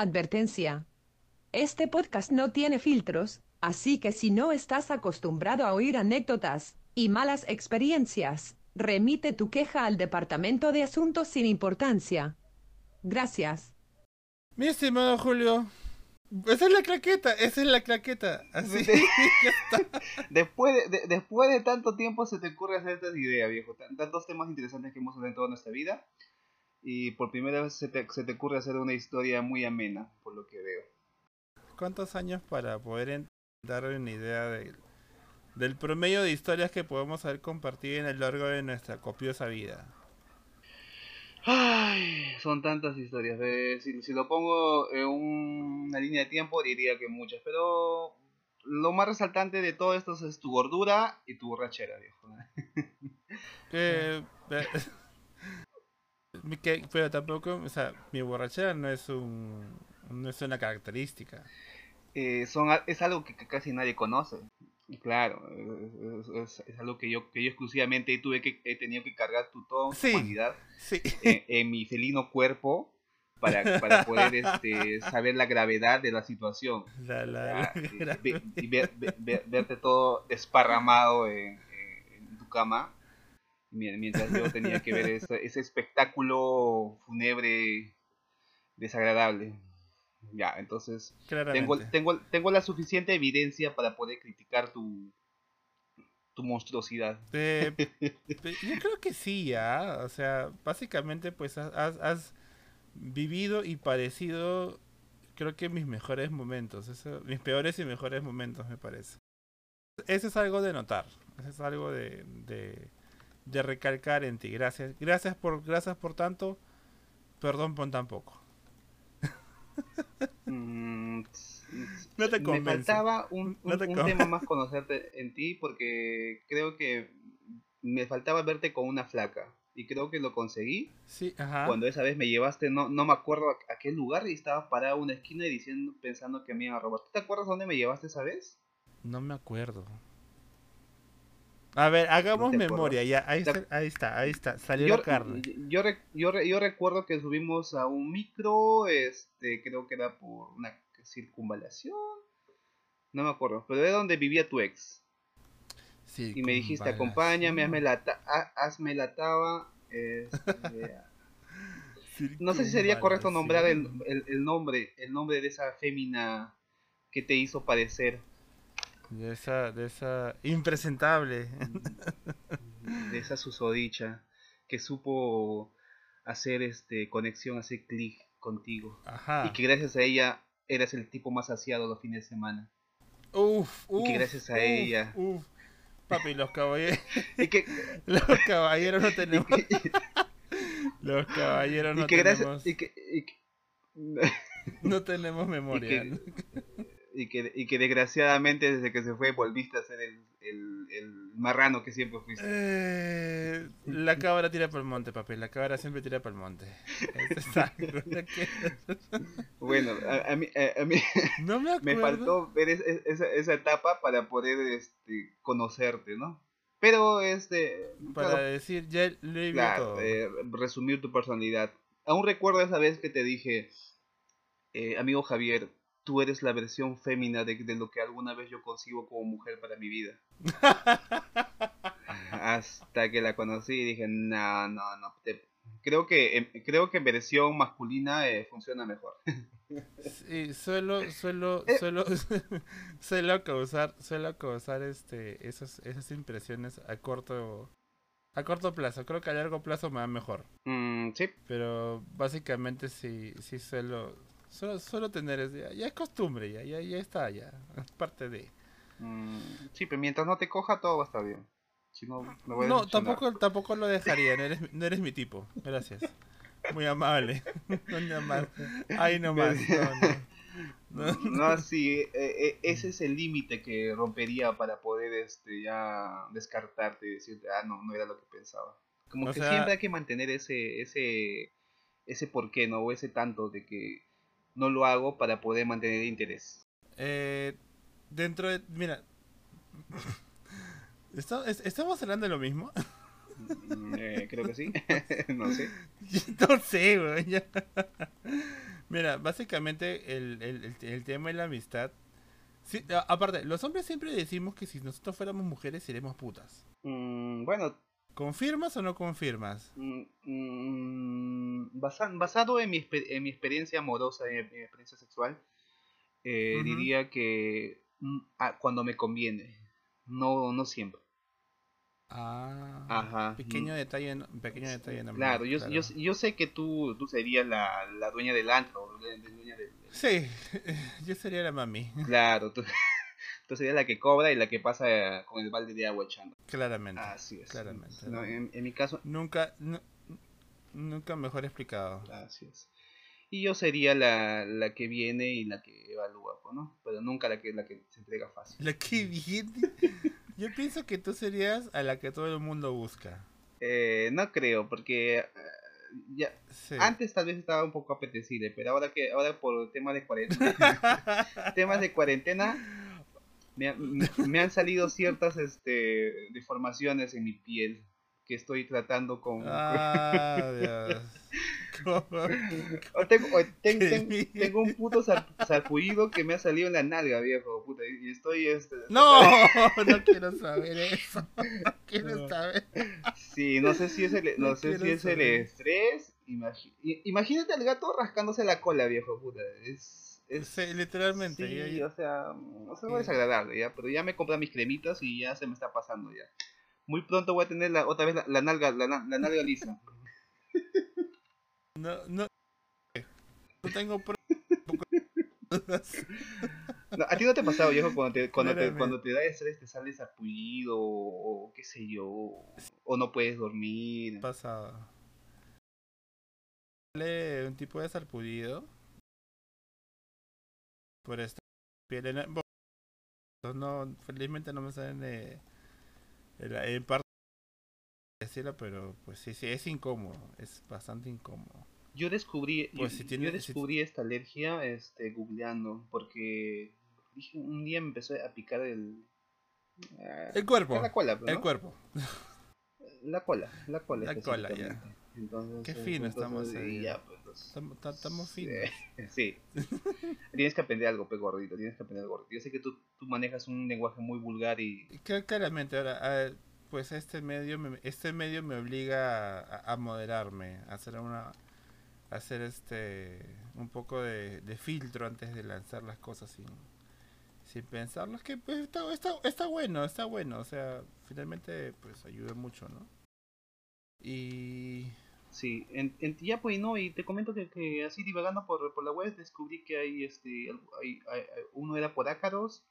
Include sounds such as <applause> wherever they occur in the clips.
Advertencia. Este podcast no tiene filtros, así que si no estás acostumbrado a oír anécdotas y malas experiencias, remite tu queja al Departamento de Asuntos sin Importancia. Gracias. Mi estimado Julio, esa es la claqueta, esa es la claqueta. Así, <laughs> ya está. <laughs> Después de, de- después de tanto tiempo se te ocurre hacer esta idea, viejo. Tan- Tantos temas interesantes que hemos hablado en toda nuestra vida. Y por primera vez se te, se te ocurre hacer una historia muy amena, por lo que veo. ¿Cuántos años para poder darle una idea del, del promedio de historias que podemos haber compartido en el largo de nuestra copiosa vida? Ay, son tantas historias. eh, si, si lo pongo en una línea de tiempo, diría que muchas. Pero lo más resaltante de todo esto es tu gordura y tu borrachera, viejo. Eh, mi- <laughs> que- pero tampoco, o sea, mi borrachera no es un no es una característica. Eh, son, es algo que, que casi nadie conoce. Claro, es, es- es algo que yo, que yo exclusivamente tuve que, he tenido que cargar tu toda Sí. humanidad Sí. en, en mi felino cuerpo para, para poder este, saber la gravedad de la situación. <laughs> La, la, <laughs> ve- ve- ve- verte todo desparramado en, tu cama mientras yo tenía que ver ese, ese espectáculo fúnebre desagradable. Ya, entonces tengo, tengo, tengo la suficiente evidencia para poder criticar tu, tu monstruosidad. Eh, <laughs> yo creo que sí, ya. O sea, básicamente, pues has, has- vivido y padecido, creo que mis mejores momentos. Eso, mis peores y mejores momentos, me parece. Eso es algo de notar. Eso es algo de, de, de recalcar en ti. Gracias. Gracias por, gracias por tanto. Perdón por tan poco. <laughs> Mm, No te Me convence. faltaba un, No un- te un convence. tema más <laughs> conocerte en ti porque creo que me faltaba verte con una flaca y creo que lo conseguí Sí, ajá. cuando esa vez me llevaste, no, no me acuerdo a, a qué lugar y estaba parado en una esquina y diciendo, pensando que me iban a robar. ¿Tú te acuerdas dónde me llevaste esa vez? No me acuerdo. A ver, hagamos memoria. Ya, ahí está, ahí está, ahí está. Salió Yo, la carne. yo, yo, yo recuerdo que subimos a un micro, este, creo que era por una circunvalación, no me acuerdo, pero era donde vivía tu ex. Sí, y me dijiste acompáñame, hazme la, ta- ha- hazme la taba. este, <laughs> no sé si sería correcto nombrar el, el- el nombre, el nombre de esa fémina que te hizo padecer, De esa, de esa impresentable. <laughs> de esa susodicha que supo hacer este conexión, hacer clic contigo Ajá. y que gracias a ella eras el tipo más saciado los fines de semana. Uf, y que uf, gracias a uf, ella- uf. Papi, los caballeros, <laughs> Y que, <laughs> los caballeros no tenemos. Los caballeros y no que tenemos. gracias y que, y que- No tenemos memoria. Y y que, y que desgraciadamente desde que se fue volviste a ser el, el, el marrano que siempre fuiste. Eh, la cabra tira por el monte, papi. La cabra siempre tira por el monte. Bueno, a, a mí, a, a mí <laughs> No me faltó ver es- es- esa, esa etapa para poder este, conocerte, ¿no? Pero este, Para claro, decir, ya lo he claro, eh, resumir tu personalidad. Aún recuerdo esa vez que te dije, eh, amigo Javier, tú eres la versión fémina de, de lo que alguna vez yo consigo como mujer para mi vida. <laughs> Hasta que la conocí y dije, no, no, no. te- Creo que en- creo que en versión masculina eh, funciona mejor. Sí, suelo, suelo, Eh. suelo, <laughs> suelo causar, suelo causar este, esas, esas impresiones a corto, a corto plazo. Creo que a largo plazo me va mejor. Mm, sí, Pero básicamente sí, sí suelo, suelo, suelo tener, es- ya, ya es costumbre, ya, ya, ya está, ya, es parte de. mm, sí, pero mientras no te coja todo va a estar bien. Si no, me voy a No, decepcionar. tampoco, tampoco lo dejaría, no eres, no eres mi tipo, gracias. Muy amable, <laughs> muy amable. Ay, no más, no, no. No. <laughs> No, sí, eh, eh, ese es el límite que rompería para poder este ya descartarte y decirte, ah, no, no era lo que pensaba. Como O que sea- siempre hay que mantener ese, ese, ese porqué, ¿no? O ese tanto de que no lo hago para poder mantener interés. Eh, dentro de. Mira. <laughs> ¿Está- es- ¿Estamos hablando de lo mismo? Mm, eh, creo que sí, <laughs> <laughs> no sé. no sé, güey. ya. Mira, básicamente el, el, tema de la amistad. Sí, aparte, los hombres siempre decimos que si nosotros fuéramos mujeres seremos putas. Mm, bueno, ¿Confirmas o no confirmas? mm, mm, basa- basado en mi, exper- en mi experiencia amorosa, en mi, experiencia sexual, eh, diría que mm, ah, cuando me conviene, no, no siempre. Ah, Ajá. pequeño detalle, pequeño detalle nomás, Claro, yo, claro. Yo, yo sé que tú, tú serías la, la dueña del antro, la, la dueña del... Sí, <laughs> yo sería la mami, Claro, tú, tú serías la que cobra y la que pasa eh, con el balde de agua echando. claramente. Así es. Claramente. No, en, en mi caso, Nunca, nu- nunca mejor explicado. así es. Y yo sería la, la que viene y la que evalúa, pues, ¿no? Pero nunca la que, la que se entrega fácil. La que viene. <laughs> Yo pienso que tú serías a la que todo el mundo busca. Eh, no creo, porque eh, ya Sí. antes tal vez estaba un poco apetecible, pero ahora que ahora por el tema de cuarentena, <laughs> temas de cuarentena me, me- me han salido ciertas este, deformaciones en mi piel que estoy tratando con... Ah, Dios. <laughs> ¿Cómo? O tengo, o ten- Qué ten- miedo. tengo un puto sarpullido que me ha salido en la nalga, viejo, puta, y estoy... Este, No, <laughs> no quiero saber eso. No quiero No. saber. Sí, no sé si es el, no No sé si es el estrés. imagínate al gato rascándose la cola, viejo, puta. Es, es Sí, literalmente. sí, ya- ya- o sea, mm, o sea, Sí. es desagradable, ya, pero ya me compré mis cremitas y ya se me está pasando ya. Muy pronto voy a tener la, otra vez la, la nalga, la, la nalga lisa. <laughs> No, no. No tengo No, a ti no te ha pasado, viejo, cuando te, cuando te, cuando te da estrés te sale sarpullido o, o qué sé yo, o no puedes dormir. pasado. Sale un tipo de sarpullido. Por esta piel en bueno, no, felizmente no me salen de, de la- en parte decirlo, pero pues sí, sí, es incómodo, es bastante incómodo. Yo descubrí, Pues yo, si tiene- yo si- descubrí esta alergia este, googleando, porque dije, un día me empezó a picar el... ah, El cuerpo, la cola, pues, el cuerpo. La cola, la cola. La cola, ya. Entonces, Qué fino entonces, estamos ahí. ya, pues, entonces, Estamos, finos. <laughs> Sí. tienes que aprender algo, pe gordito, tienes que aprender algo. Yo sé que tú, tú manejas un lenguaje muy vulgar y... Y cl- Claramente, ahora, ah, pues este medio, me, este medio me obliga a, a moderarme, a hacer una, a hacer este, un poco de, de filtro antes de lanzar las cosas sin, sin pensarlas, que pues está, está, está bueno, está bueno, o sea, finalmente pues ayuda mucho, ¿no? Y Sí, en, en, ya pues no, y te comento que, que así divagando por, por la web descubrí que hay, este, hay, hay- uno era por ácaros,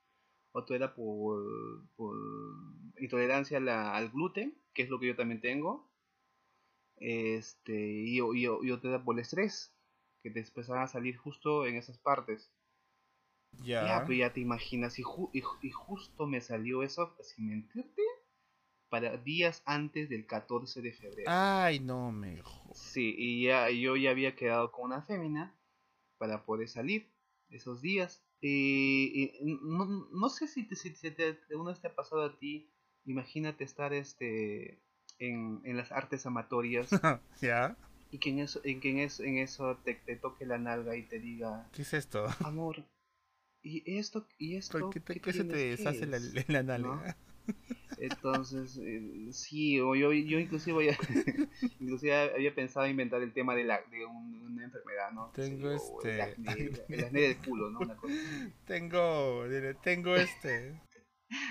otro era por, por intolerancia a la- al gluten, que es lo que yo también tengo, este, y, y, y otro era por el estrés, que te empezaban a salir justo en esas partes. ya, Ya, pues ya te imaginas, y, ju- y, y justo me salió eso, sin mentirte, para días antes del 14 de febrero. ay no me jo- Sí, y ya yo ya había quedado con una fémina para poder salir esos días. Y, no, no sé si, te, si, te, alguna vez te ha pasado a ti, imagínate estar este en, en las artes amatorias <laughs> ya, y que en eso, en, que en eso, en eso te, te toque la nalga y te diga, ¿qué es esto? amor, y esto, y esto, ¿Por qué, te- ¿qué qué se te deshace la, es?". la nalga? Entonces, eh, sí, o yo, yo inclusive, había, <laughs> inclusive había pensado inventar el tema de, la, de un- una enfermedad, ¿no? Tengo yo, o el este- acné, el acné del culo, ¿no? Una cosa así. <laughs> Tengo, tengo este.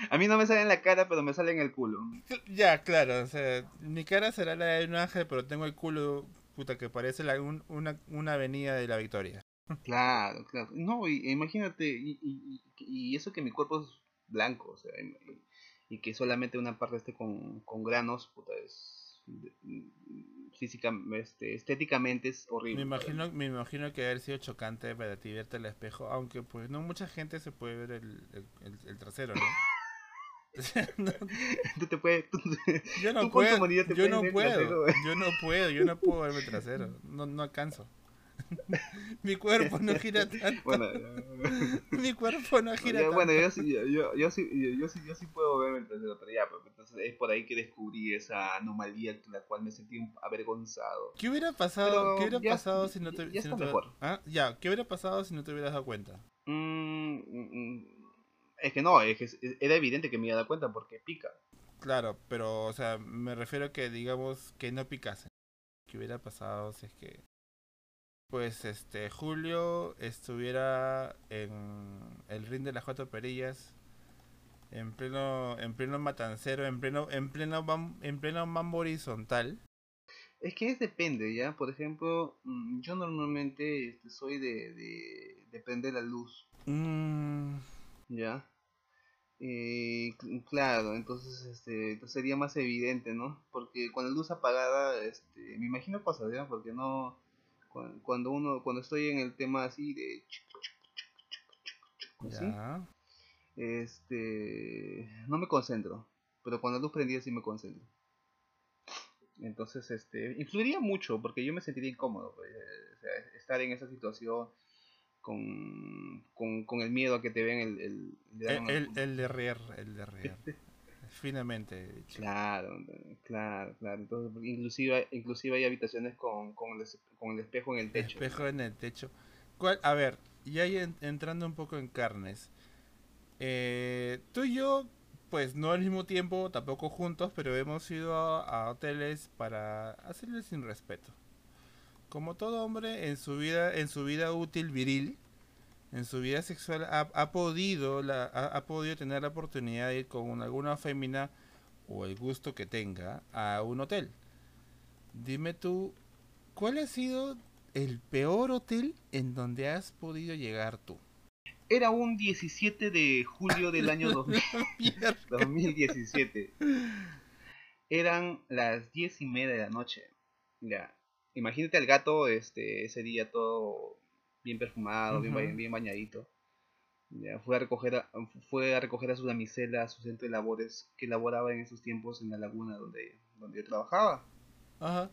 A mí no me sale en la cara, pero me sale en el culo. Ya, claro, o sea, mi cara será la de un ángel, pero tengo el culo, puta, que parece la, un- una, una avenida de la Victoria. Claro, claro. No, y, imagínate, y y eso que mi cuerpo es blanco, o sea, y, que solamente una parte esté con, con granos, puta, es física, este, estéticamente es horrible. Me imagino, me imagino que haber sido chocante para ti verte al espejo, aunque pues no mucha gente se puede ver el, el, el- trasero, ¿no? No, <laughs> Tú te puedes, tú- yo no puedo, yo no puedo, yo no puedo, yo no puedo verme trasero, no, no alcanzo. <laughs> Mi cuerpo no gira <laughs> tanto. Bueno, <laughs> Mi cuerpo no gira ya, tanto. bueno yo, sí, yo, yo, yo sí, yo, yo sí, yo sí puedo verme el tercero, pero ya, pues, entonces es por ahí que descubrí esa anomalía con la cual me sentí avergonzado. ¿Qué hubiera pasado, Pero ¿qué hubiera ya- pasado si no te, ya si no está te- mejor. ¿Ah? Ya, ¿qué hubiera pasado si no te hubieras dado cuenta? Mm, mm, es que no, es que era evidente que me iba a dar cuenta porque pica. Claro, pero, o sea, me refiero a que digamos que no picasen. ¿Qué hubiera pasado si es que, pues, este, Julio estuviera en el ring de las cuatro perillas, en pleno, en pleno matancero, en pleno, en pleno, en pleno mambo horizontal? Es que es depende, ¿ya? Por ejemplo, mm, yo normalmente este, soy de, de, de prender la luz, Mm, ¿ya? Eh, cl- claro, entonces este, entonces sería más evidente, ¿no? Porque con la luz apagada, este, me imagino ¿ya? Porque no, cuando uno, cuando estoy en el tema así de, así, ya. este, no me concentro, pero con la luz prendida sí me concentro. Entonces, este, influiría mucho porque yo me sentiría incómodo, pues, eh, o sea, estar en esa situación con, con, con el miedo a que te vean el... el, El, el, el- el el de Rier. <laughs> Finamente. Claro, claro, claro. Entonces, inclusive, inclusive hay habitaciones con, con, el, es- con el espejo en el techo. Espejo en el techo. ¿Cuál? A ver, ya entrando un poco en carnes. Eh, tú y yo, pues no al mismo tiempo, tampoco juntos, pero hemos ido a, a hoteles para hacerle sin respeto. Como todo hombre en su vida, en su vida útil viril, en su vida sexual, ha, ha podido la, ha, ha podido tener la oportunidad de ir con alguna fémina o el gusto que tenga a un hotel. Dime tú, ¿cuál ha sido el peor hotel en donde has podido llegar tú? Era un 17 de julio del año 2000 <laughs> Mierda. 2017. Eran las 10 y media de la noche. Ya. Imagínate al gato este, ese día todo bien perfumado, bien, ba- Ujú. bien bañadito. Ya, fue a recoger a, fue a recoger a su damisela a su centro de labores que laboraba en esos tiempos en la laguna donde, donde yo trabajaba. Ajá.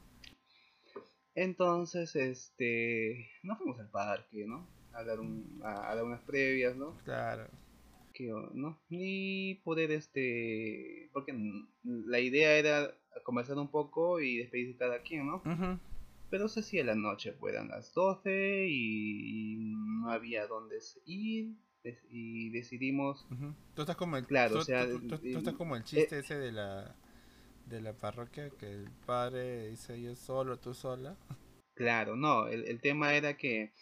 Entonces, este, nos fuimos al parque, ¿no? A dar, un, a, a dar unas previas, ¿no? Claro. que no y poder este porque la idea era conversar un poco y despedirse cada quien no. Pero se hacía la noche pues eran las 12 y no había dónde ir y decidimos Ujú. Tú estás como el Claro, tú, o sea, tú- tú- tú eh, estás como el chiste ese de la de la parroquia que el padre dice yo solo, tú sola. claro no el, el tema era que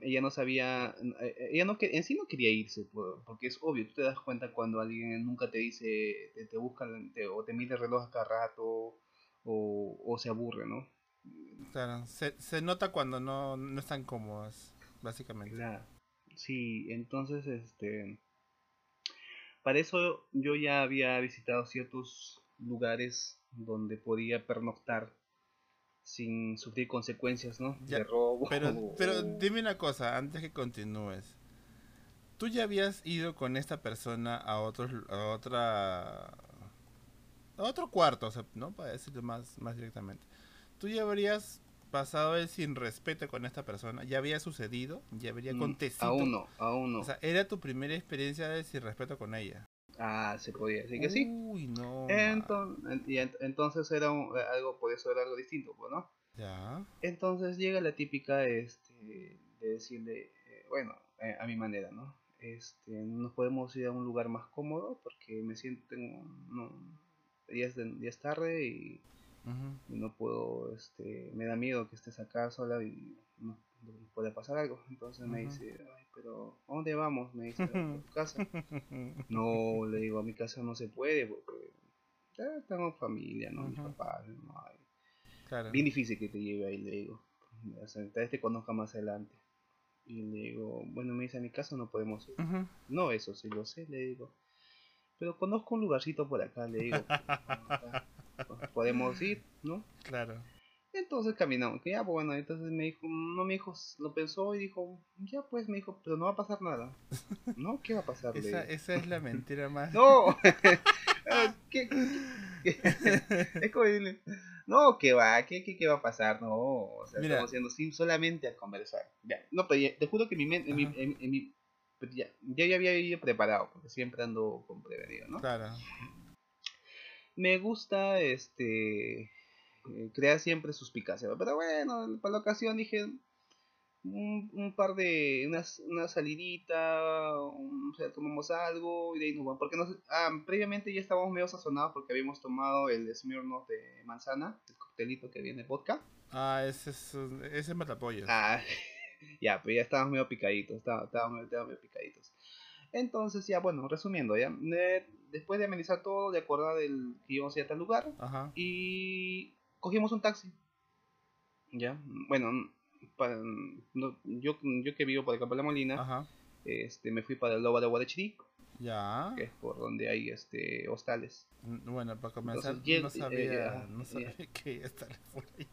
ella no sabía eh, ella no en sí no quería irse por- porque es obvio tú te das cuenta cuando alguien nunca te dice te, te buscan te- o te mide el reloj a cada rato o, o se aburre no Claro, se, se nota cuando no, no están cómodas, básicamente. Claro. Sí, entonces, este, para eso yo ya había visitado ciertos lugares donde podía pernoctar sin sufrir consecuencias, ¿no? Ya, de robo. Pero, <laughs> o- pero dime una cosa, antes que continúes. ¿Tú ya habías ido con esta persona a otros a otra a otro cuarto, o sea, ¿no? Para decirlo más, más directamente. ¿Tú ya habrías pasado el sin respeto con esta persona? ¿Ya había sucedido? ¿Ya habría Mm, acontecido? Aún no, aún no. O sea, ¿era tu primera experiencia de sin respeto con ella? ah, se podía decir que sí. Uy, no. Enton- y ent- entonces era un- algo, por eso era algo distinto, pues, ¿no? Ya. Entonces llega la típica este, de decirle, eh, bueno, eh, a mi manera, ¿no? Este, nos podemos ir a un lugar más cómodo porque me siento, tengo- no, ya, es de- ya es tarde y, Ujú. y no puedo, este, me da miedo que estés acá sola y no, pueda pasar algo. Entonces me dice, Ay, pero ¿a dónde vamos? Me dice, a tu <laughs> casa. No, le digo, a mi casa no se puede porque ya tengo familia, ¿no? Mis Ujú. papás, Claro. bien difícil que te lleve ahí, le digo. O sea, tal vez te conozca más adelante. Y le digo, bueno, me dice, a mi casa no podemos ir. No, eso sí lo sé, le digo. Pero conozco un lugarcito por acá, le digo. <laughs> "Ah, Podemos ir, ¿no? Claro. Entonces caminamos, que ya, bueno, entonces me dijo, no, mi hijo lo pensó y dijo, ya pues, me dijo, pero no va a pasar nada. <laughs> ¿No? ¿Qué va a pasar? Esa, es la mentira más. No, <laughs> <laughs> ¿Qué- qué- es como decirle, No, ¿qué va? ¿Qué, qué, qué va a pasar? No, o sea, Mira. estamos haciendo sim solamente a conversar. Ya. No, pero ya- te juro que mi mente, en mi, en, en mi- ya, yo ya había ido preparado, porque siempre ando con prevenido, ¿no? Claro. Me gusta, este, eh, crear siempre suspicacia, pero bueno, para la ocasión dije, un, un par de, unas, una salidita, un- o sea, tomamos algo y de ahí nos vamos. Porque nos, ah, previamente ya estábamos medio sazonados porque habíamos tomado el Smirnoff de manzana, el coctelito que viene vodka. Ah, ese es, ese es matapollos. Ah, <laughs> ya, pero ya estábamos medio picaditos, estábamos, estábamos medio picaditos. Entonces, ya, bueno, resumiendo, ya, eh, después de amenizar todo, de acordar del que íbamos a ir a tal lugar, Ajá. y cogimos un taxi. Ya, bueno, para, no- yo, yo que vivo por acá por la Molina, Ajá. este, me fui para el Loba de Guadachiri, Ya. que es por donde hay este hostales. N- Bueno, para comenzar, Entonces, no eh, sabía, ajá, no sabía que iba a estar por ahí.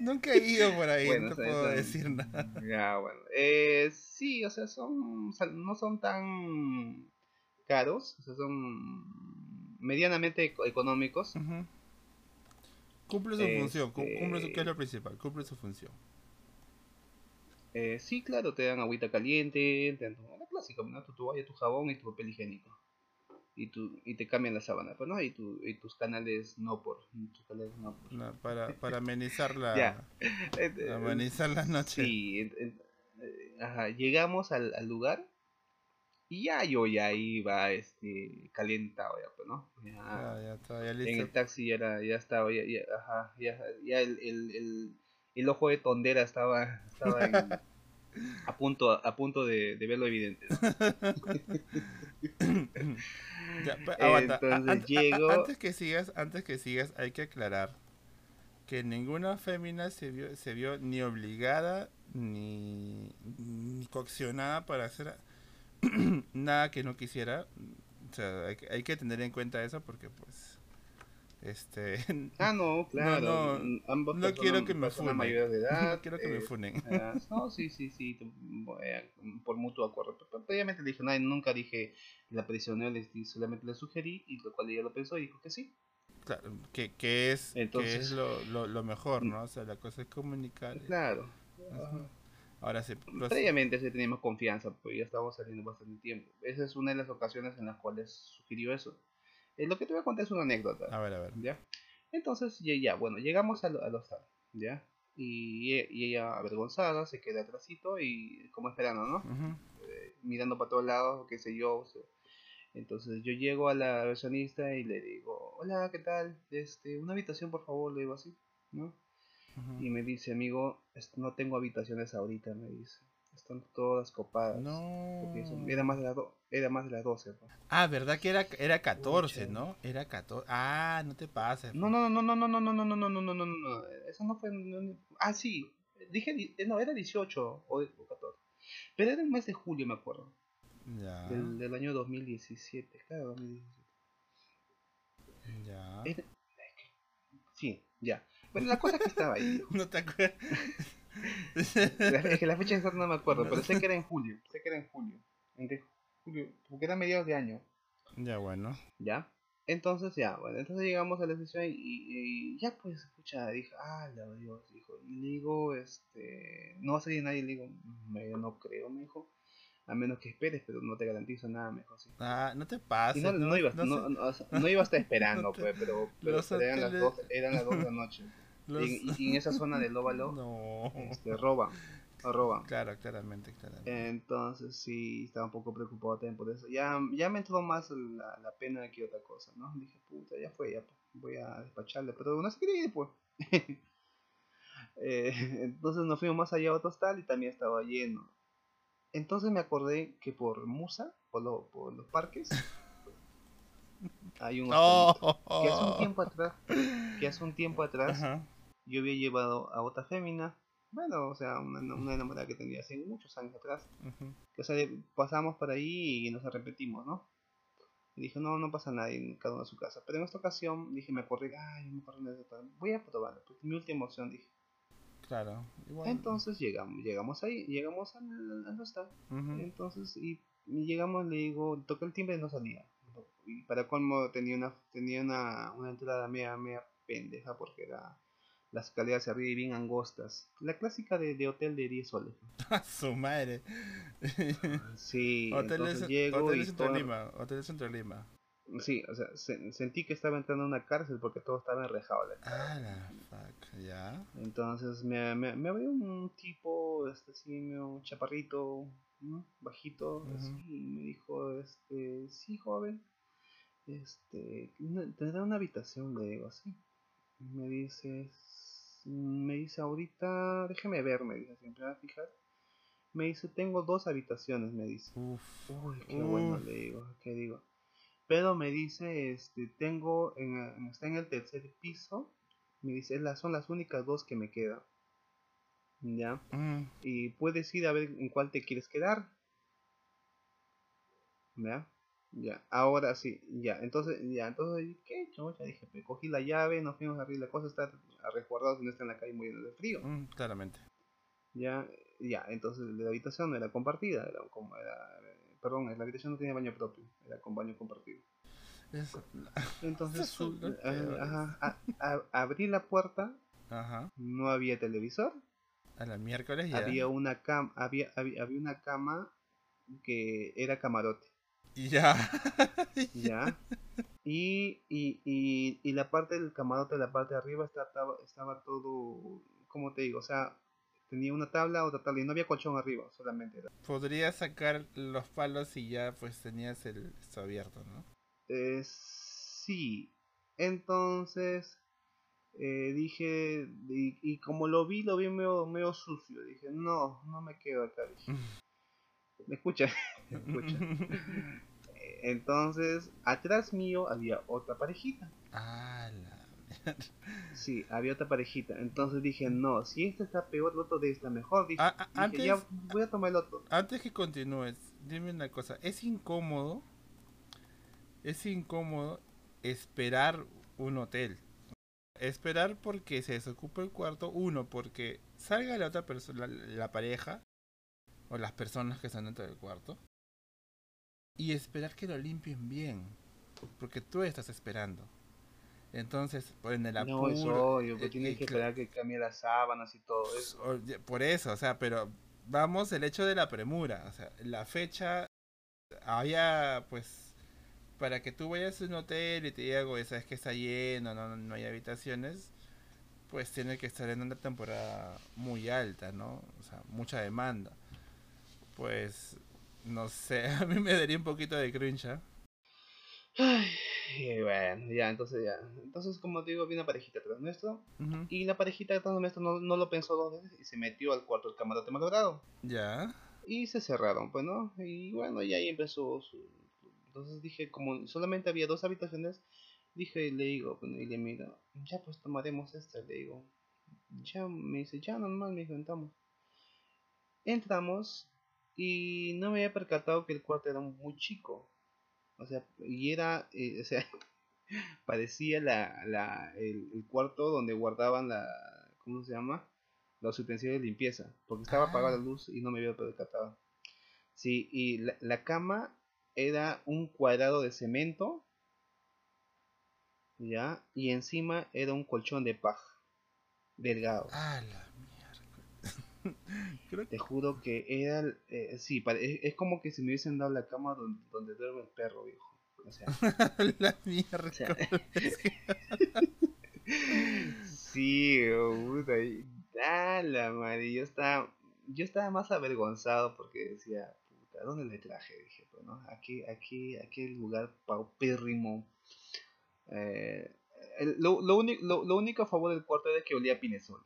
Nunca he ido por ahí, Bueno, no te o sea, puedo son- decir nada. Ya, bueno. Eh, sí, o sea, son, sal- no son tan caros, o sea, son medianamente eco- económicos. Cumple su función, cu- cumple su, que es Este- lo principal, cumple su función. Eh, sí, claro, te dan agüita caliente, te dan tu- la clásica, ¿no? Tu toalla, tu jabón y tu papel higiénico. Y, tu, y te cambian la sábana, pues, ¿no? Y, tu, y tus canales no por. Tus canales no por. No, para, para amenizar la, <laughs> Ya. <laughs> Amenizar la noche. Sí, eh, ajá, llegamos al, al lugar y ya yo ya iba este, calentado, ya, pues, ¿no? Ya, Ya, ya está, ya en listo. el taxi ya, era, ya estaba, ya, ya, ajá, ya, ya el, el, el, el ojo de tondera estaba, estaba en- <laughs> a punto, a punto de, de verlo evidente. <coughs> A- Entonces an- llego- antes que sigas, antes que sigas, hay que aclarar que ninguna fémina se vio, se vio ni obligada ni, ni coaccionada para hacer <clears throat> nada que no quisiera. O sea, hay, que- hay que tener en cuenta eso porque pues este <laughs> Ah, no, claro. no, mm, ambos no quiero que me personas funen. mayores de <laughs> edad. no quiero que me eh, funen. Ah, no, sí, sí, sí, eh, por mutuo acuerdo. Previamente le dije, no, nunca dije la prisionera, solamente le sugerí, y lo cual ella lo pensó y dijo que sí. Claro, que, que es, que Entonces- es lo, lo, lo mejor, ¿no? O sea, la cosa es comunicar. Claro. Ajá. Ahora sí, los- Previamente sí teníamos confianza, pues ya estábamos saliendo bastante tiempo. Esa es una de las ocasiones en las cuales sugirió eso. Eh, lo que te voy a contar es una anécdota. a ver, a ver. ¿ya? Entonces, ya, ya, bueno, llegamos al, al hostal, ¿ya? Y, y ella, avergonzada, se queda atrásito y como esperando, ¿no? Ujú. mirando para todos lados, qué sé yo. o sea. Entonces yo llego a la recepcionista y le digo, hola, ¿qué tal? Este, una habitación, por favor, le digo así, ¿no? Ujú. Y me dice, amigo, "est- no tengo habitaciones ahorita, me dice. Están todas copadas. No. Porque era más de las era más de las 12. pues. Ah, ¿verdad que era, era 14, Pucha. no? Era 14. Ah, no te pases. No, no, no, no, no, no, no, no, no, no, no, no, no, no. Eso no fue. no, no. Ah, sí. Dije, di- no, era 18 o o 14. Pero era el mes de julio, me acuerdo. Ya. Del, del año 2017. Claro, 2017. Ya. Era- Sí, ya. Bueno, la cosa es que estaba ahí. No te acuerdas. La, es que la fecha exacta no me acuerdo, pero sé que era en julio. Sé que era en julio. Entre julio, porque era mediados de año. ya, bueno. ¿Ya? Entonces ya, bueno, entonces llegamos a la sesión y, y ya pues, escucha, dije, ah, la Dios, dijo, y le digo, este, no va a salir nadie, le digo, me, no creo, me dijo, a menos que esperes, pero no te garantizo nada, me dijo así. Ah, no te pases. no, no, no no, sé, no, o sea, no iba a estar esperando, <laughs> te- pues, pero, <laughs> pero, eran, las dos, eran las dos de la noche. <laughs> los- Y, en esa zona del óvalo, No. este, roban, roban. Claro, claramente, claramente. Entonces sí, estaba un poco preocupado también por eso. Ya, ya me entró más la, la pena que otra cosa, ¿no? Dije, puta, ya fue, ya voy a despacharle, pero no se quería ir, pues. Eh, entonces nos fuimos más allá a otro hostal y también estaba lleno. Entonces me acordé que por Musa, por, lo- por los parques, hay un Oh. que hace un tiempo atrás, que hace un tiempo atrás yo había llevado a otra fémina, bueno, o sea, una, una enamorada que tenía hace muchos años atrás. que o sea, pasamos por ahí y nos arrepentimos, ¿no? Y dije, no, no pasa nada, y cada uno a su casa. Pero en esta ocasión dije, me acordé, ay, me acordé voy a probarlo, porque mi última opción dije. Claro. Igual. Entonces llegamos, llegamos ahí, llegamos al, al hostal. Ujú. Entonces, y, y llegamos, le digo, toqué el timbre y no salía. Y para colmo tenía una, tenía una, una entrada media, media pendeja porque era las escaleras se arriba y bien angostas. La clásica de, de hotel de 10 soles. <laughs> A su madre. Sí, Hoteles, entonces llego hoteles y Centro todo- Lima. Hoteles Centro Lima. Sí, o sea, se- sentí que estaba entrando a una cárcel porque todo estaba enrejado. Ah, la fuck. Ya. Entonces me, me, me abrió un tipo, este, así, medio chaparrito, ¿no? bajito, así, y me dijo, este, sí, joven, este, ¿no- ¿te da una habitación? Le digo así. Me dice, me dice, ahorita, déjeme ver, me dice, siempre va a fijar. Me dice, tengo dos habitaciones, me dice. Uf. Uy, qué bueno, le digo, ¿qué digo? Pero me dice, este, tengo, en, está en el tercer piso, me dice, "las- son las únicas dos que me quedan. ¿Ya? Mm, Y puedes ir a ver en cuál te quieres quedar. ¿Ya? Ya, ahora sí, ya, entonces, ya, entonces, ¿qué chucha? Dije, pues, cogí la llave, nos fuimos a abrir, la cosa está resguardada, no está en la calle muriendo de frío. mm, claramente. Ya, ya, entonces la habitación no era compartida, era como era, perdón, la habitación no tenía baño propio, era con baño compartido. Eso. Entonces, <laughs> su- eh, peores. ajá, a- a- abrí la puerta, Ajá. no había televisor, A la miércoles ya. había una cama, había, había, había una cama que era camarote, ya. <laughs> ya, y, y, y, y la parte del camarote, la parte de arriba estaba, estaba todo, como te digo, o sea, tenía una tabla, otra tabla, y no había colchón arriba, solamente era. Podrías sacar los palos y ya pues tenías el esto abierto, ¿no? Eh, sí, entonces eh, dije, y, y como lo vi, lo vi medio, medio sucio, dije, no, no me quedo acá, dije. <laughs> ¿Me escucha? <laughs> ¿Me escucha? <laughs> Eh, Entonces, atrás mío había otra parejita. ah, la Sí, había otra parejita. Entonces dije, no, si este está peor, el otro de está mejor. Dije, dije, antes- ya voy a tomar el otro. Antes que continúes, dime una cosa, ¿es incómodo? Es incómodo esperar un hotel. Esperar porque se desocupa el cuarto, uno, porque salga la otra persona, la, la pareja, o las personas que están dentro del cuarto, y esperar que lo limpien bien, porque tú estás esperando. Entonces, por en el No, apuro, es obvio, que eh, tienes eh, que esperar que cambie las sábanas y todo eso. o- ya- Por eso, o sea, pero vamos el hecho de la premura, o sea, la fecha había pues para que tú vayas a un hotel y te diga, "Oye, sabes que está lleno, no, no hay habitaciones, pues tiene que estar en una temporada muy alta, ¿no? O sea, mucha demanda. Pues no sé, <laughs> a mí me daría un poquito de cringe, ¿ah? Ay, y bueno, ya, entonces ya. Entonces, como te digo, vi una parejita atrás nuestro. Y la parejita atrás nuestro no, no lo pensó dos veces y se metió al cuarto del camarote malogrado. Ya. Y se cerraron, pues, ¿no? Y bueno, y ahí empezó su... Entonces dije, como solamente había dos habitaciones, dije, le digo, bueno, y le miro, ya pues tomaremos esta, le digo. Ya, me dice, ya normal, me dijo, entramos. Entramos y no me había percatado que el cuarto era muy chico. O sea, y era, eh, o sea, <laughs> parecía la, la, el, el cuarto donde guardaban la, ¿cómo se llama? Los utensilios de limpieza, porque estaba Ah. apagada la luz y no me había percatado. Sí, y la, la cama era un cuadrado de cemento, ¿ya? Y encima era un colchón de paja, delgado. Ah. <laughs> Creo que Te juro que era, el- eh, sí, es, es como que si me hubiesen dado la cama donde, donde duerme el perro, viejo. O sea, <laughs> la mierda. O sea, <laughs> sí, puta, y- ah, la madre, yo estaba, yo estaba más avergonzado porque decía, puta, ¿dónde le traje? Dije, pues, ¿no? Aquí, aquí, aquel lugar paupérrimo. Eh, el- lo, lo, único, lo, lo único a favor del cuarto era que olía a pinesol.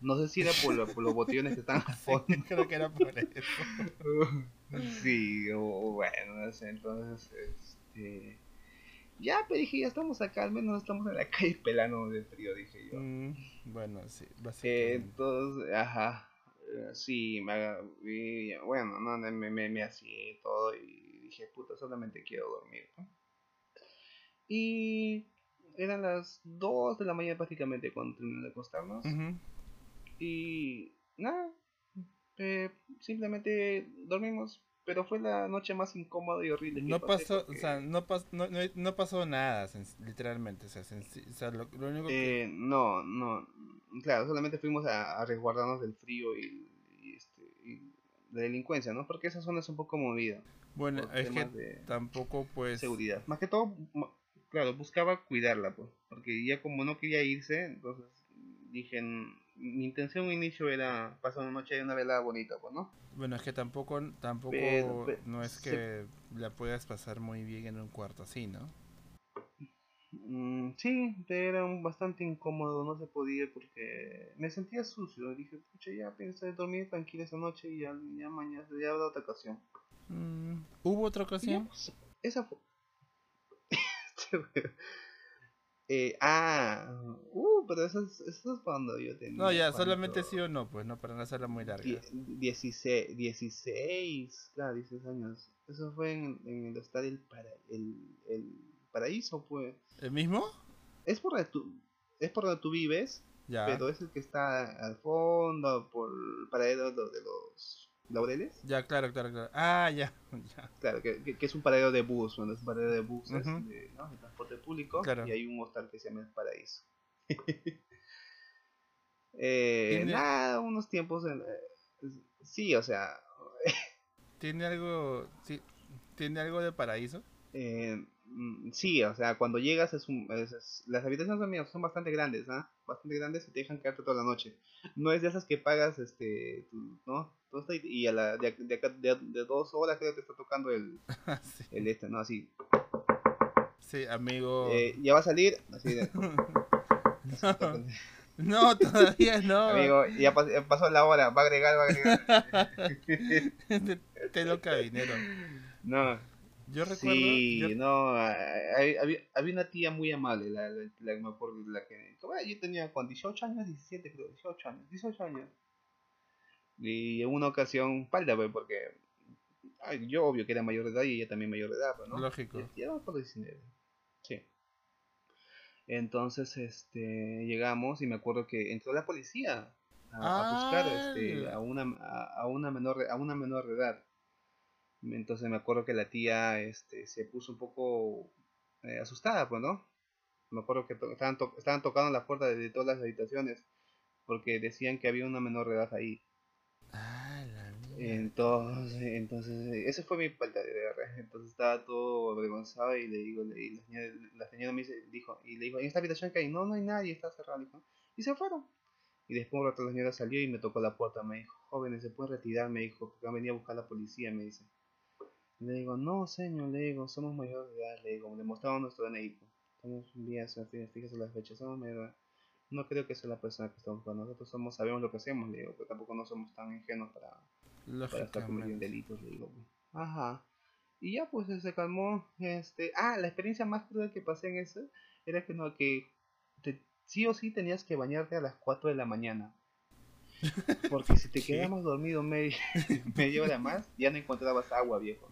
No sé si era por, lo- por los botellones que al <laughs> fondo. Sí, creo que era por eso. <laughs> Sí, o, bueno, entonces, este... Ya, pero dije, ya estamos acá, al menos estamos en la <laughs> calle pelando de frío, dije yo. Mm, bueno, sí, Eh, básicamente. entonces, ajá, eh, sí, me, bueno, no, me, me, me así todo y dije, puta, solamente quiero dormir, ¿no? Y eran las 2 de la mañana prácticamente cuando terminé de acostarnos. Y nada, eh, simplemente dormimos, pero fue la noche más incómoda y horrible. Que No pasé pasó, o sea, no, pas- no, no, no pasó nada, literalmente. O sea, senci- o sea, lo, lo único que... eh, no, no, claro, solamente fuimos a, a resguardarnos del frío y, y, este, y la delincuencia, ¿no? Porque esa zona es un poco movida. Bueno, es que de tampoco pues... seguridad. Más que todo, claro, buscaba cuidarla, pues, porque ya como no quería irse, entonces dije, "Mm, mi intención al inicio era pasar una noche de una velada bonita, pues, ¿no? Bueno, es que tampoco, tampoco Pero, no es que la puedas pasar muy bien en un cuarto así, ¿no? Mm, sí, era bastante incómodo, no se podía porque me sentía sucio. Dije, pucha, ya pensé dormir tranquilo esa noche y ya, ya mañana, ya habrá otra ocasión. Mm, ¿Hubo otra ya, ocasión? pues, esa fue. <laughs> Este. <laughs> Eh, ah, uh, pero eso es, eso es cuando yo tenía. No, ya, solamente sí o no, pues, no, para no hacerla muy larga. Die- 16, 16, claro, 16 años. Eso fue en, en el hostal el, para, el, el Paraíso, pues. ¿El mismo? Es por donde tú, es por donde tú vives, Ya. pero es el que está al fondo, por el paradero de de los laureles. Ya, claro, claro, claro. Ah, ya, <laughs> ya. Claro, que, que- que es un paradero de bus, bueno, es un paradero de buses, de, ¿no? de transporte público, Claro. y hay un hostal que se llama El Paraíso. <laughs> eh, Nada, unos tiempos, en- eh, sí, o sea, <laughs> ¿Tiene algo, sí, tiene algo de paraíso? Eh, mm, sí, o sea, cuando llegas es un, es- es- las habitaciones son, son bastante grandes, ¿ah? Bastante grandes y te dejan quedarte toda la noche. No es de esas que pagas, este, tu- ¿no? Y, a la, de, de, de- de dos horas creo que te está tocando el, <laughs> sí. el este, ¿no? Así, Sí, amigo. eh, ya va a salir, así de, no, <laughs> no, todavía no. amigo, ya, pas- ya pasó la hora, va a agregar, va a agregar. <laughs> Te, te lo cabinero. No, Yo recuerdo. sí, yo- no, había, había una tía muy amable, la, la, la acuerdo, la que, bueno, yo tenía con 18 años, 17 creo, 18 años, 18 años. Y en una ocasión, palda, pues, porque ay, yo obvio que era mayor de edad y ella también mayor de edad, pues, ¿no? Lógico. Ya por 19. Sí. Entonces, este, llegamos y me acuerdo que entró la policía a, a buscar este, Ah. a, una, a, a una menor a una menor de edad. Entonces me acuerdo que la tía este, se puso un poco eh, asustada, pues, ¿no? Me acuerdo que to- estaban, to- estaban tocando las puertas de, de todas las habitaciones porque decían que había una menor de edad ahí. Entonces, entonces, ese fue mi falta de DR. Entonces estaba todo avergonzado y le digo, y la señora, me dice, dijo, y le dijo, en esta habitación que hay, no, no hay nadie, está cerrado, dijo. Y se fueron. Y después un rato la señora salió y me tocó la puerta, me dijo, jóvenes, se pueden retirar, me dijo, porque han venido a buscar la policía, me dice. Le digo, no, señor, le digo, somos mayores de edad, le digo, le mostramos nuestro DNI. Estamos bien, fíjese las fechas, somos mayores de edad. No creo que sea la persona que estamos buscando. Nosotros somos, sabemos lo que hacemos, le digo, pero tampoco no somos tan ingenuos para, para estar cometiendo Lógicamente. delitos, le digo. Ajá. Y ya pues se calmó. Este, ah, la experiencia más cruda que pasé en eso era que no, que te- sí o sí tenías que bañarte a las 4 de la mañana. Porque si te <laughs> quedabas dormido media, <laughs> media hora más, ya no encontrabas agua, viejo.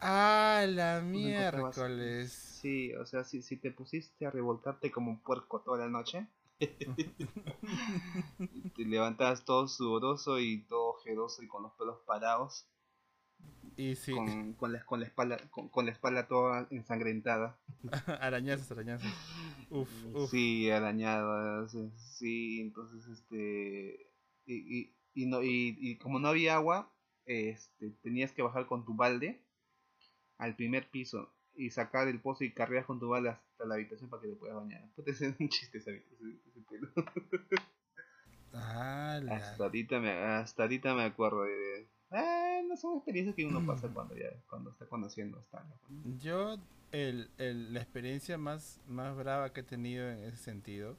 Ah, la No miércoles. Sí, o sea, si, si te pusiste a revolcarte como un puerco toda la noche, <laughs> te levantabas todo sudoroso y todo ojeroso y con los pelos parados. Y sí, con, con, la, con, la espalda, con, con la espalda toda ensangrentada. <laughs> arañazos, arañazos. Uf, uf. Sí, arañadas. Sí, entonces este. Y, y, y no, y, y como no había agua, este, tenías que bajar con tu balde al primer piso y sacar el pozo y cargar con tu balde hasta la habitación para que te puedas bañar. Puede <laughs> ser un chiste esa habitación, ese pelo. <laughs> Ah, la- Hasta ahorita me, hasta ahorita me acuerdo de. Ah, no son experiencias que uno pasa cuando ya cuando está conociendo hasta Yo, el, el- la experiencia más, más brava que he tenido en ese sentido,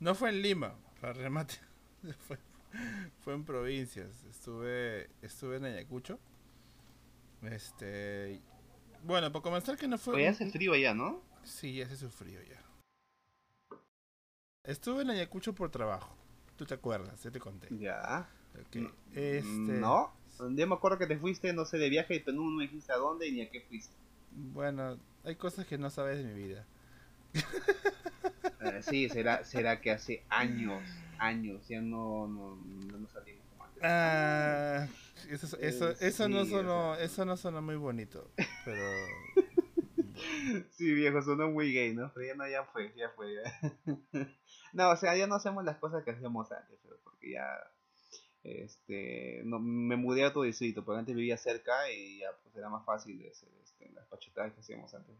no fue en Lima, para remate, <laughs> fue, fue en provincias. Estuve, estuve en Ayacucho. Este, bueno, por comenzar que no fue... Oye, hace frío allá, ¿no? Sí, ya se sufrió ya. Estuve en Ayacucho por trabajo. ¿Tú te acuerdas? Ya te conté. Ya. Ok, Este, No. Yo me acuerdo que te fuiste, no sé, de viaje, pero no me dijiste a dónde ni a qué fuiste. Bueno, hay cosas que no sabes de mi vida. Eh, sí, será, <laughs> será que hace años, años, ya no, no, no nos salimos como antes. Ah, eso, eso, eso, no sonó, eso no sonó muy bonito, pero... <laughs> Sí, viejo, sonó muy gay, ¿no? Pero ya no, ya fue, ya fue. <laughs> No, o sea, ya no hacemos las cosas que hacíamos antes, porque ya este no, me mudé a otro distrito, porque antes vivía cerca y ya pues era más fácil de hacer este, las pachetadas que hacíamos antes.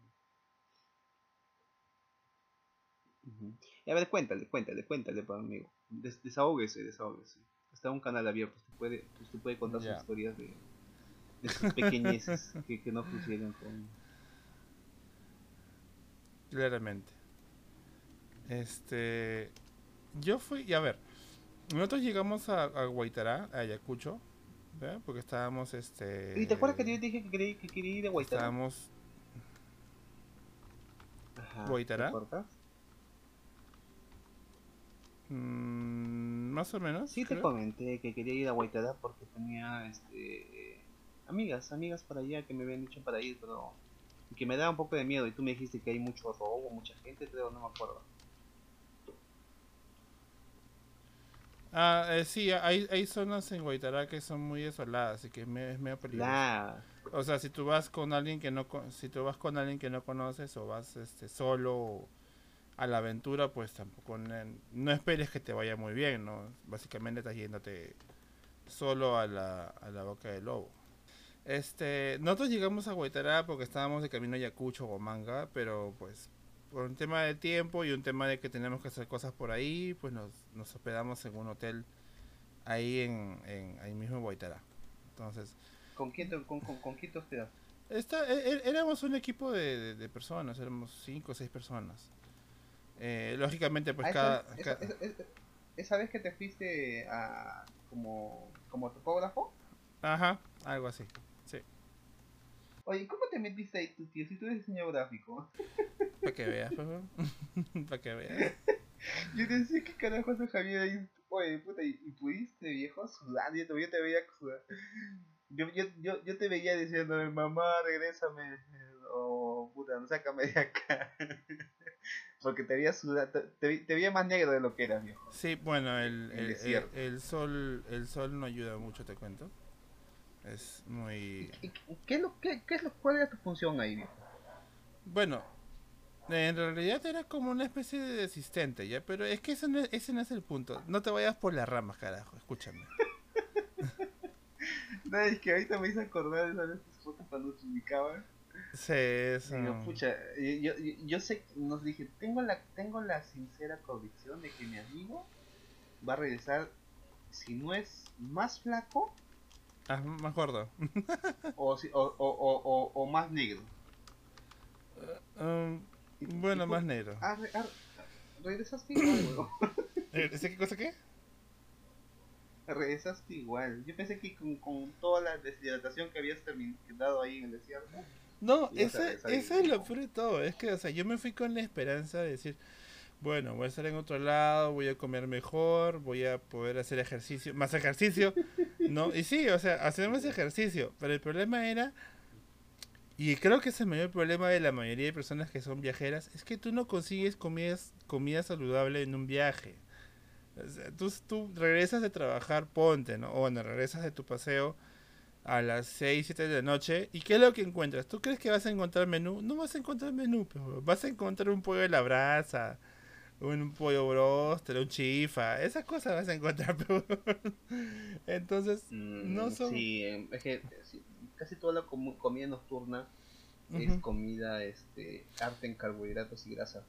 Y a ver, cuéntale, cuéntale, cuéntale para amigo. Des desahógese, desahógese. Está un canal abierto, usted puede, usted puede contar sus historias de, de sus pequeñeces <laughs> que, que no pusieron con... Claramente. Este. Yo fui, y a ver, nosotros llegamos a, a Guaitará, a Ayacucho, ¿verdad? porque estábamos, este... ¿Y te acuerdas que yo dije que quería, que quería ir a Guaitará? Estábamos... Ajá. ¿te? Mm, más o menos. Sí te comenté que quería ir a Guaitará porque tenía, este... Amigas, amigas para allá que me habían dicho para ir, pero... y que me daba un poco de miedo y tú me dijiste que hay mucho robo, mucha gente, creo, no me acuerdo. Ah, eh, sí, hay, hay zonas en Guaitará que son muy desoladas y que es me- es medio peligroso. La... O sea, si tú vas con alguien que no si tú vas con alguien que no conoces o vas este solo a la aventura, pues tampoco no esperes que te vaya muy bien, ¿no? Básicamente estás yéndote solo a la, a la boca del lobo. Este, nosotros llegamos a Guaitará porque estábamos de camino a Ayacucho o Manga, pero pues por un tema de tiempo y un tema de que tenemos que hacer cosas por ahí, pues nos, nos hospedamos en un hotel ahí en, en ahí mismo en Guaitará. Entonces, ¿Con quién te, con, con, con quién te hospedaste? Esta, e- e- éramos un equipo de, de- de personas, éramos cinco o seis personas. Eh, lógicamente, pues Ah, cada... esa, esa, ca- esa- esa- esa vez que te fuiste a como, como topógrafo, Ajá, algo así. Oye, ¿cómo te metiste ahí tu tío si tú eres diseñador gráfico? <laughs> para que veas, para <laughs> que veas. Yo decía, ¿qué carajo hace Javier ahí? Oye, puta, ¿y, y pudiste, viejo, sudar? Yo te, yo te veía sudar. Yo, yo, yo, yo te veía diciéndome, mamá, regrésame. O, puta, sácame de acá. <laughs> Porque te veía sudar, te, te, te veía más negro de lo que eras, viejo. Sí, bueno, el, El el sol el sol no ayuda mucho, te cuento. Es muy... ¿Y ¿Qué es lo, qué, qué es lo, cuál era tu función ahí? Bueno, en realidad era como una especie de asistente, ¿ya? Pero es que ese no es, ese no es el punto. No te vayas por las ramas, carajo, escúchame. <laughs> No, es que ahorita me hice acordar de esas fotos cuando te ubicaban. Sí, eso... Digo, pucha, yo, yo, yo sé, nos dije, tengo la, tengo la sincera convicción de que mi amigo va a regresar, si no es más flaco, Ah, me acuerdo. o, o, o, o, más negro. Um, Y- bueno, más negro. Ah, re- ah, regresaste igual. Eh, <laughs> ¿Ese qué cosa qué? regresaste igual. Yo pensé que con, con toda la deshidratación que habías terminado ahí en el desierto. No, ese, esa ese es lo peor de todo. Es que, o sea, yo me fui con la esperanza de decir, bueno, voy a estar en otro lado, voy a comer mejor, voy a poder hacer ejercicio, más ejercicio, ¿no? Y sí, o sea, hacemos ejercicio, pero el problema era, y creo que es el mayor problema de la mayoría de personas que son viajeras, es que tú no consigues comidas, comida saludable en un viaje. O sea, tú, tú regresas de trabajar, ponte, ¿no? O bueno, regresas de tu paseo a las 6, 7 de la noche. ¿Y qué es lo que encuentras? ¿Tú crees que vas a encontrar menú? No vas a encontrar menú, pero vas a encontrar un pollo de la brasa, un pollo bróster, un chifa, esas cosas vas a encontrar. <laughs> Entonces, no Mm, son... Sí, eh, es que eh, sí, casi toda la comida nocturna es comida este, alta en carbohidratos y grasas.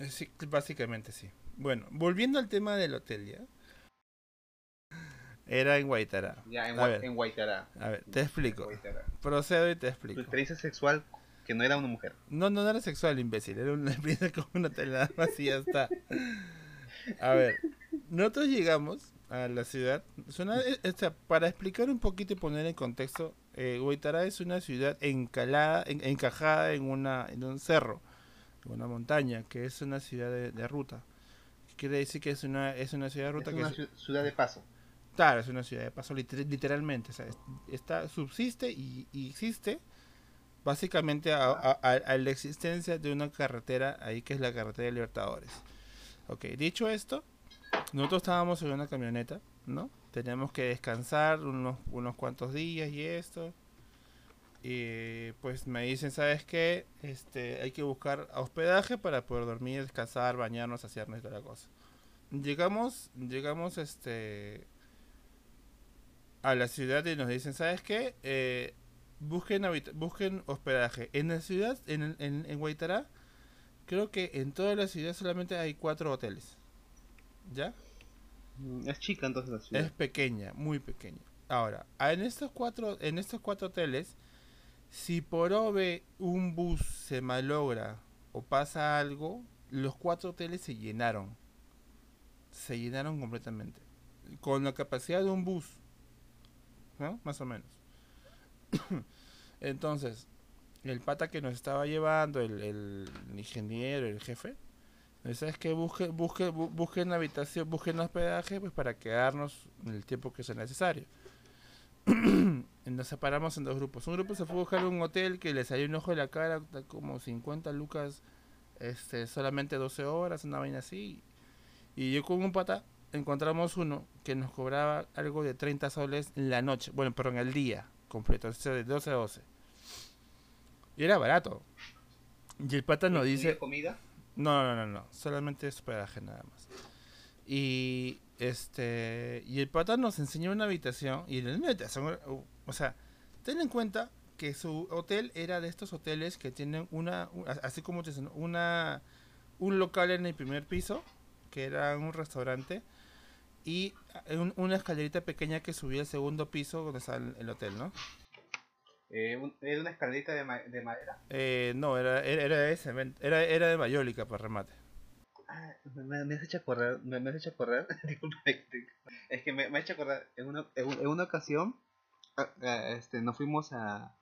Eh, Sí, básicamente sí. Bueno, volviendo al tema del hotel ya. Era en Guaitará. Ya en, A ver. en Guaitará. A ver, te explico. Procedo y te Tu explico. experiencia sexual que no era una mujer. No, no, no era sexual, imbécil. Era una <laughs> experiencia con un hotel nada más y ya está. A ver, nosotros llegamos a la ciudad. Es una- eh, para explicar un poquito y poner en contexto, eh, Guaitará es una ciudad encalada, en- encajada en, una, en un cerro, en una montaña, que es una ciudad de, de ruta. Quiere decir que es una, es una ciudad de ruta es que una es- ciudad de paso. Claro, es una ciudad de paso, liter- literalmente. O sea, es- está, subsiste y, y existe básicamente a, la existencia de una carretera ahí que es la carretera de Libertadores. Ok, dicho esto, nosotros estábamos en una camioneta, ¿no? Teníamos que descansar unos, unos cuantos días y esto. Y pues me dicen, ¿sabes qué? Este, hay que buscar hospedaje para poder dormir, descansar, bañarnos, hacernos toda la cosa. Llegamos, llegamos este a la ciudad y nos dicen, ¿sabes qué? Eh, busquen, busquen hospedaje. En la ciudad, en, en, en Guaitará, creo que en toda la ciudad solamente hay cuatro hoteles. ¿Ya? Mm, Es chica entonces la ciudad. Es pequeña, muy pequeña. Ahora, en estos cuatro, en estos cuatro hoteles, si por ove un bus se malogra o pasa algo, los cuatro hoteles se llenaron. Se llenaron completamente. Con la capacidad de un bus. ¿No? Más o menos. <coughs> Entonces, el pata que nos estaba llevando, el, el ingeniero, el jefe, ¿sabes que Busque, busque, bu- busquen habitación, busquen hospedaje pues para quedarnos el tiempo que sea necesario. <coughs> Nos separamos en dos grupos. Un grupo se fue a buscar un hotel que le salió un ojo de la cara, como 50 lucas, este, solamente 12 horas, una vaina así. Y yo con un pata encontramos uno que nos cobraba algo de 30 soles la noche, bueno, perdón, el día completo, o sea, de 12 a 12. Y era barato. Y el pata nos ¿Y dice... comida? No, no, no, no. Solamente es hospedaje nada más. Y este. Y el pata nos enseñó una habitación. Y en la habitación. uh, O sea, ten en cuenta que su hotel era de estos hoteles que tienen una. Así como te dicen, una. Un local en el primer piso. Que era un restaurante. Y un- una escalerita pequeña que subía al segundo piso donde está el, el hotel, ¿no? Eh, un- ¿Era una escalerita de, ma- de madera? Eh, no, era, era, era de cemento. Era, era de mayólica para remate. Ah, me, me has hecho acordar, me, me has hecho acordar, <laughs> <laughs> es que me, me has hecho acordar, en una, en, un- en una ocasión, ah, ah, este, nos fuimos a,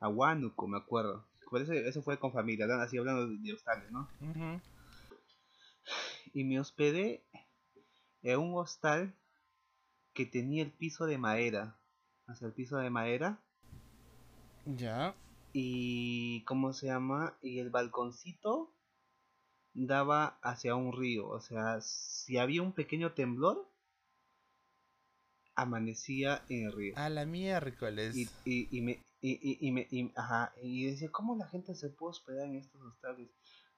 a Huánuco, me acuerdo, por eso, eso fue con familia, así hablando de hostales, ¿no? Y me hospedé en un hostal que tenía el piso de madera, sea, el piso de madera, Ya. y ¿cómo se llama? Y el balconcito daba hacia un río, o sea, si había un pequeño temblor, amanecía en el río. A la miércoles. Y, y, y me, y, y, y me, y- ajá, y decía, ¿cómo la gente se puede hospedar en estos hostales?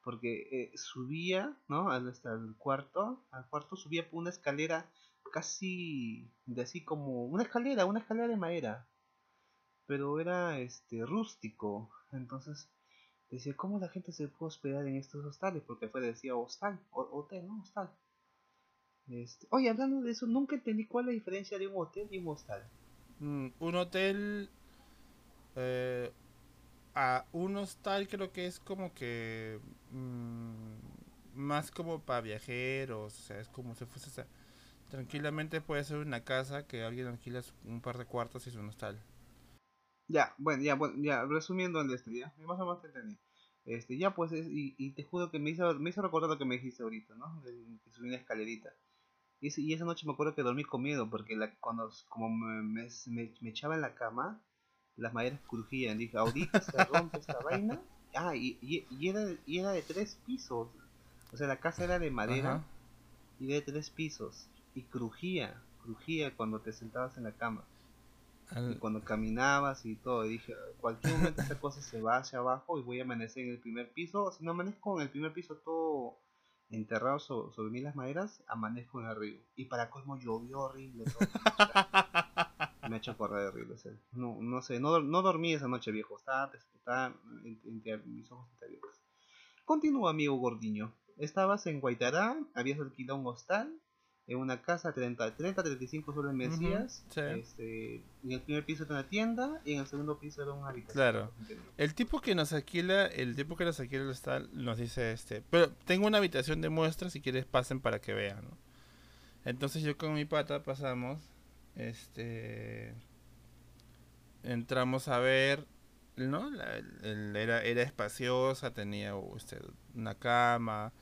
Porque eh, subía, ¿no? Hasta el cuarto, al cuarto subía por una escalera casi de así como una escalera, una escalera de madera, pero era este rústico, entonces decía, ¿cómo la gente se puede hospedar en estos hostales? Porque fue decía hostal, hotel, ¿no? Hostal. Este, oye, hablando de eso, nunca entendí cuál es la diferencia de un hotel y un hostal. Mm, un hotel. eh, a un hostal creo que es como que. mm, más como para viajeros. O sea, es como si fuese. o sea, tranquilamente puede ser una casa que alguien alquila un par de cuartos y es un hostal. Ya, bueno, ya, bueno, ya, resumiendo de este, ya, más o menos te entendí. Este, ya pues, es- y, y te juro que me hizo, me hizo recordar lo que me dijiste ahorita, ¿no? Que subí una escalerita. Y, y esa noche me acuerdo que dormí con miedo, porque la, cuando, como me, me- me echaba en la cama, las maderas crujían. Dije, ahorita se <laughs> rompe esta vaina. Ah, y, y, y era, y era de tres pisos. O sea, la casa era de madera Ajá. y de tres pisos. Y crujía, crujía cuando te sentabas en la cama. Y cuando caminabas y todo, y dije, cualquier momento esta cosa se va hacia abajo y voy a amanecer en el primer piso. Si no amanezco en el primer piso todo enterrado so- sobre mí las maderas, amanezco en el río. Y para colmo llovió horrible. todo. <laughs> Me ha hecho correr horrible. o sea, no, no sé, no, no dormí esa noche viejo. Estaba, estaba en- entre mis ojos entreabiertos. Continúa, amigo Gordiño. Estabas en Guaitará, habías alquilado un hostal en una casa 30, 30 35 soles me Ujú, decías. sí. este, en el primer piso era una tienda y en el segundo piso era una habitación. Claro. El tipo que nos alquila, el tipo que nos alquila el hostal nos dice este, pero tengo una habitación de muestras, si quieres pasen para que vean, ¿no? Entonces yo con mi pata pasamos, este, entramos a ver, ¿no? La- el- era, era espaciosa, tenía este, una cama,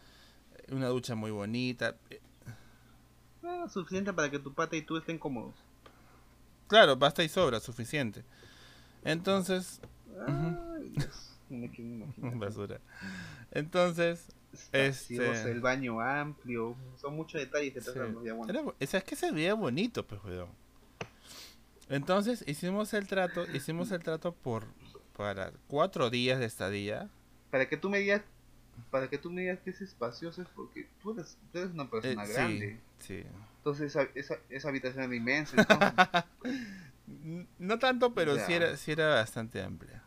una ducha muy bonita. Ah, suficiente para que tu pata y tú estén cómodos. Claro, basta y sobra, suficiente. Entonces, Ay, Dios, no. <laughs> Basura. Entonces, Este- el baño amplio. Son muchos detalles detrás Sí. de diamantes. Era bu- o sea, es que se veía bonito, pues, weón. Entonces hicimos el trato, hicimos el trato por para cuatro días de estadía. Para que tú me digas, para que tú me digas que es espacioso es porque tú eres, tú eres una Eh, persona sí, grande. sí. Entonces esa, esa, esa habitación era inmensa. <laughs> No tanto, pero sí era, sí era bastante amplia.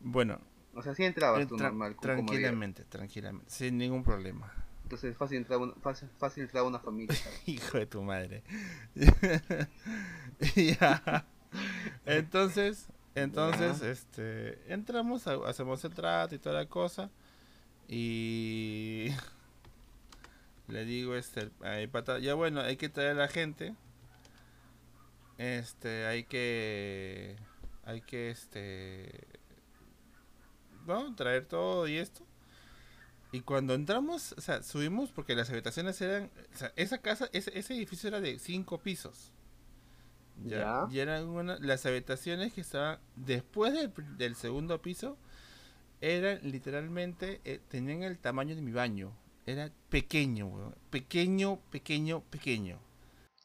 Bueno, o sea, sí entrabas eh, tú normal. tranquilamente, tranquilamente, sin ningún problema. Entonces fácil entrar una, fácil, fácil entrar una familia. <laughs> Hijo de tu madre. <laughs> ya. Entonces, entonces, Ya. este, entramos, ha- hacemos el trato y toda la cosa. Y le digo, este, a mi pata, ya bueno, hay que traer a la gente. Este, hay que, hay que, este, no, traer todo y esto. Y cuando entramos, o sea, subimos porque las habitaciones eran, o sea, esa casa, ese, ese edificio era de cinco pisos. Ya. Ya. Y eran una, las habitaciones que estaban después del segundo piso, eran literalmente, eh, tenían el tamaño de mi baño. Era pequeño, weón. Pequeño, pequeño, pequeño.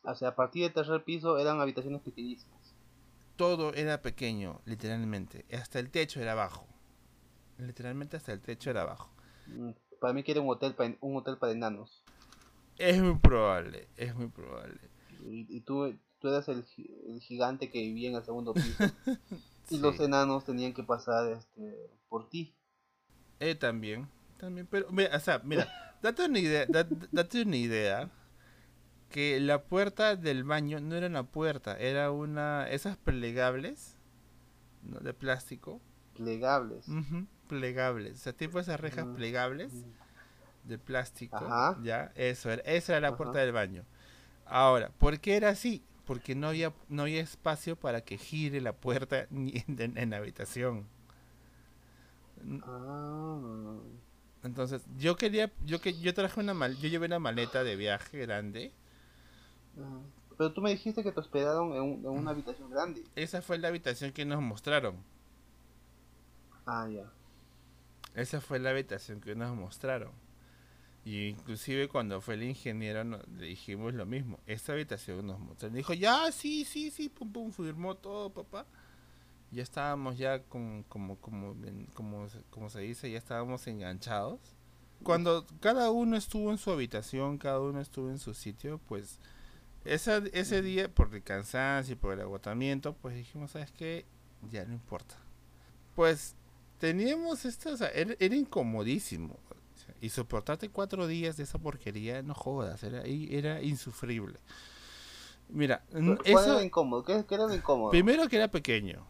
O sea, a partir del tercer piso eran habitaciones pequeñísimas. Todo era pequeño, literalmente. Hasta el techo era bajo. Literalmente hasta el techo era bajo. Mm, Para mí que era un hotel para, un hotel para enanos. Es muy probable, es muy probable. Y, y tú, tú eras el, gi- el gigante que vivía en el segundo piso. <laughs> Y los enanos tenían que pasar este, por ti. Eh, también, también, pero, mira, o sea, mira, <laughs> date una idea, da- date una idea que la puerta del baño no era una puerta, era una, esas plegables, ¿no? de plástico, Plegables. ujú, plegables, o sea, tipo esas rejas Mm. plegables de plástico, Ajá. ya, eso era, esa era la puerta del baño. Ahora, ¿por qué era así? Porque no había, no había espacio para que gire la puerta <laughs> ni en, en- la habitación. Ah, Entonces, yo quería, yo que yo traje una mal, yo llevé una maleta de viaje grande. ah. Pero tú me dijiste que te hospedaron en, un- en una habitación grande. Esa fue la habitación que nos mostraron. Ah, ya. Esa fue la habitación que nos mostraron. Y inclusive cuando fue el ingeniero no- le dijimos lo mismo. Esta habitación nos mostraron. Dijo, ya, sí, sí, sí, pum, pum, firmó todo, papá. Ya estábamos ya con, como, como, como, como se dice, ya estábamos enganchados. Cuando cada uno estuvo en su habitación, cada uno estuvo en su sitio, pues esa, ese día, por el cansancio y por el agotamiento, pues dijimos, ¿sabes qué? Ya no importa. Pues teníamos esto, o sea, era, era incomodísimo. o sea, y soportarte cuatro días de esa porquería, no jodas, era, era insufrible. Mira, n- ¿Cuál eso, era incómodo? ¿Qué, qué era incómodo? primero que era pequeño.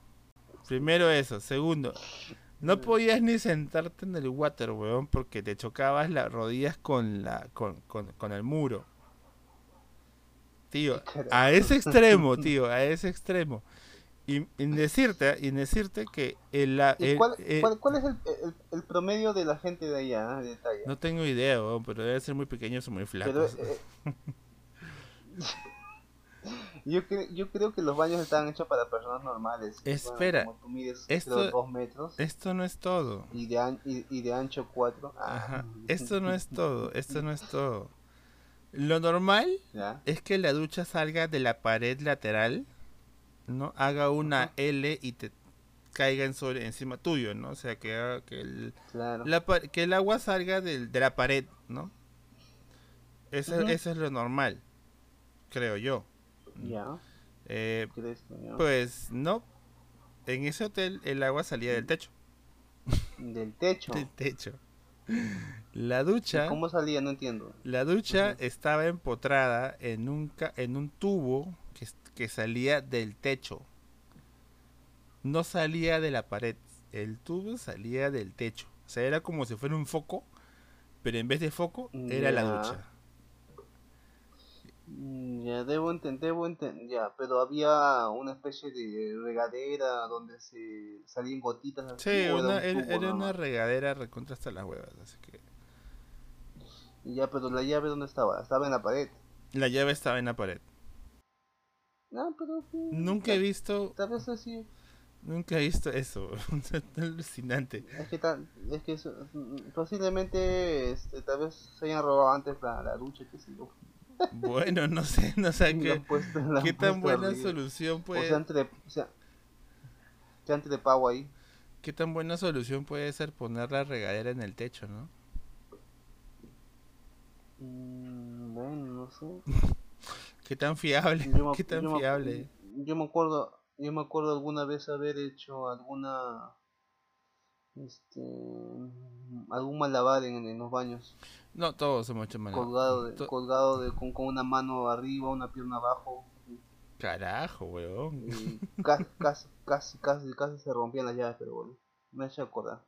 Primero eso. Segundo, no podías ni sentarte en el water, weón, porque te chocabas las rodillas con la con, con, con el muro. Tío, a ese <laughs> extremo, tío, a ese extremo. Y, y decirte, y decirte que el, la- ¿Y el- cuál, el- cuál- cuál es el, el- promedio de la gente de allá, de no tengo idea, pero debe ser muy pequeños o muy Pero, flacos. eh, <laughs> yo, cre- yo creo que los baños están hechos para personas normales. Espera, como tú mides esto- creo, dos metros Esto no es todo. y, de an- y, y de ancho cuatro. Ah, Ajá. Esto no es todo, esto no es <laughs> todo. Lo normal ¿Ya? es que la ducha salga de la pared lateral, ¿no? Haga una. L y te caiga en sobre, encima tuyo, ¿no? O sea, que, que, el, Claro. la que el agua salga del- de la pared, ¿no? Eso, eso es lo normal, creo yo. Ya. Eh, pues no, en ese hotel el agua salía del techo. <laughs> Del techo. Del techo. La ¿Y ducha... ¿Cómo salía? No entiendo. La ducha estaba empotrada en un, ca- en un tubo que, salía del techo. No salía de la pared. El tubo salía del techo. O sea, era como si fuera un foco, pero en vez de foco era la ducha. Ya, debo entender, debo entender, ya, pero había una especie de regadera donde se salían gotitas así, Sí, era una- un era, tubo era nada una más? regadera recontra hasta las huevas. Así que Ya, pero la llave ¿dónde estaba? Estaba en la pared. la llave estaba en la pared. No, pero... mm, Nunca he visto, Tal vez así... Nunca he visto eso, <laughs> es alucinante. Es que, tal, es que eso- posiblemente este, tal vez se hayan robado antes la, la ducha, qué sé yo. Bueno, no sé, <laughs> no sé qué, puesto- qué tan buena arriba. solución O puede, sea, antes de, o sea, que antes de pago ahí. qué tan buena solución puede ser poner la regadera en el techo, ¿no? Mm, bueno, no sé. <laughs> Qué tan fiable, Yo me- qué tan yo me- fiable. Yo me acuerdo, yo me acuerdo alguna vez haber hecho alguna, este, algún malabar en, en los baños, No, todos hemos hecho mal. colgado, de, To- colgado de, con, con una mano arriba, una pierna abajo, Carajo, weón. y casi, casi, casi, casi, casi se rompían las llaves, pero bueno, me hecho acordar.